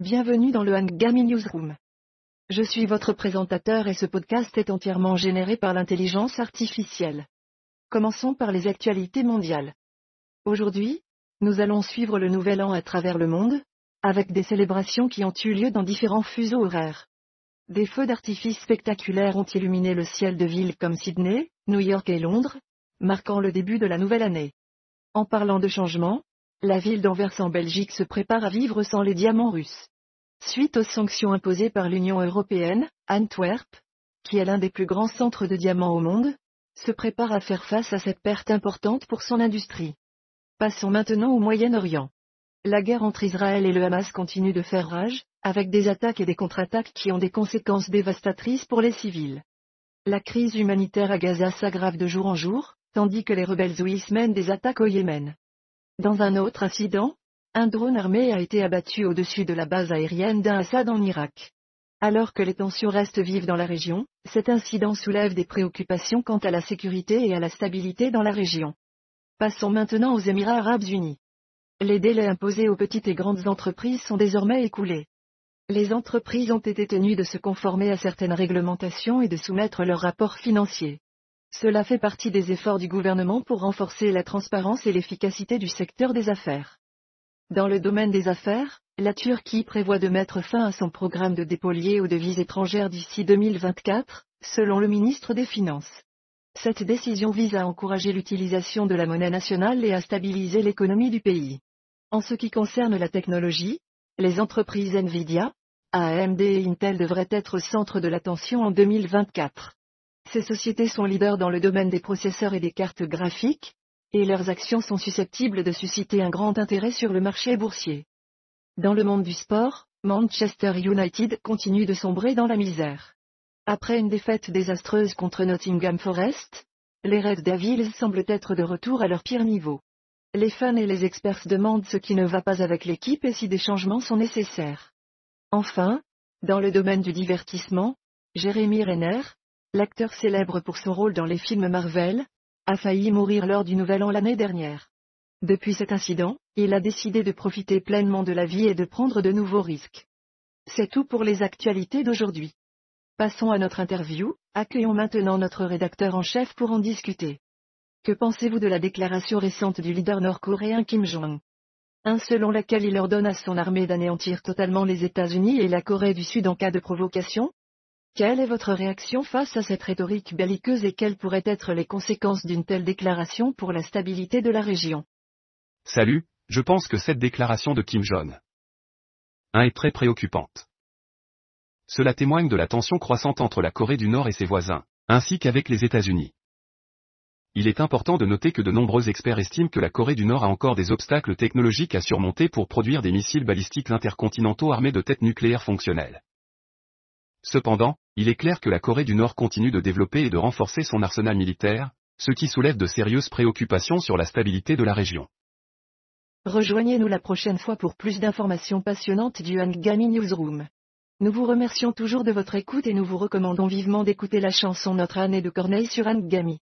bienvenue dans le Hangami Newsroom. Je suis votre présentateur et ce podcast est entièrement généré par l'intelligence artificielle. Commençons par les actualités mondiales. Aujourd'hui, nous allons suivre le nouvel an à travers le monde, avec des célébrations qui ont eu lieu dans différents fuseaux horaires. Des feux d'artifice spectaculaires ont illuminé le ciel de villes comme Sydney, New York et Londres, marquant le début de la nouvelle année. En parlant de changement, la ville d'Anvers en Belgique se prépare à vivre sans les diamants russes. Suite aux sanctions imposées par l'Union européenne, Antwerp, qui est l'un des plus grands centres de diamants au monde, se prépare à faire face à cette perte importante pour son industrie. Passons maintenant au Moyen-Orient. La guerre entre Israël et le Hamas continue de faire rage, avec des attaques et des contre-attaques qui ont des conséquences dévastatrices pour les civils. La crise humanitaire à Gaza s'aggrave de jour en jour, tandis que les rebelles houthis mènent des attaques au Yémen. Dans un autre incident, un drone armé a été abattu au-dessus de la base aérienne d'un Assad en Irak. Alors que les tensions restent vives dans la région, cet incident soulève des préoccupations quant à la sécurité et à la stabilité dans la région. Passons maintenant aux Émirats arabes unis. Les délais imposés aux petites et grandes entreprises sont désormais écoulés. Les entreprises ont été tenues de se conformer à certaines réglementations et de soumettre leurs rapports financiers. Cela fait partie des efforts du gouvernement pour renforcer la transparence et l'efficacité du secteur des affaires. Dans le domaine des affaires, la Turquie prévoit de mettre fin à son programme de dépôt aux devises étrangères d'ici 2024, selon le ministre des Finances. Cette décision vise à encourager l'utilisation de la monnaie nationale et à stabiliser l'économie du pays. En ce qui concerne la technologie, les entreprises Nvidia, AMD et Intel devraient être au centre de l'attention en 2024. Ces sociétés sont leaders dans le domaine des processeurs et des cartes graphiques, et leurs actions sont susceptibles de susciter un grand intérêt sur le marché boursier. Dans le monde du sport, Manchester United continue de sombrer dans la misère. Après une défaite désastreuse contre Nottingham Forest, les Red Devils semblent être de retour à leur pire niveau. Les fans et les experts se demandent ce qui ne va pas avec l'équipe et si des changements sont nécessaires. Enfin, dans le domaine du divertissement, Jérémy Renner, l'acteur célèbre pour son rôle dans les films Marvel, a failli mourir lors du Nouvel An l'année dernière. Depuis cet incident, il a décidé de profiter pleinement de la vie et de prendre de nouveaux risques. C'est tout pour les actualités d'aujourd'hui. Passons à notre interview, accueillons maintenant notre rédacteur en chef pour en discuter. Que pensez-vous de la déclaration récente du leader nord-coréen Kim Jong-un? Un selon laquelle il ordonne à son armée d'anéantir totalement les États-Unis et la Corée du Sud en cas de provocation quelle est votre réaction face à cette rhétorique belliqueuse et quelles pourraient être les conséquences d'une telle déclaration pour la stabilité de la région? Salut, je pense que cette déclaration de Kim Jong-un est très préoccupante. Cela témoigne de la tension croissante entre la Corée du Nord et ses voisins, ainsi qu'avec les États-Unis. Il est important de noter que de nombreux experts estiment que la Corée du Nord a encore des obstacles technologiques à surmonter pour produire des missiles balistiques intercontinentaux armés de têtes nucléaires fonctionnelles. Cependant, il est clair que la Corée du Nord continue de développer et de renforcer son arsenal militaire, ce qui soulève de sérieuses préoccupations sur la stabilité de la région. Rejoignez-nous la prochaine fois pour plus d'informations passionnantes du Hangami Newsroom. Nous vous remercions toujours de votre écoute et nous vous recommandons vivement d'écouter la chanson Notre année de Corneille sur Hangami.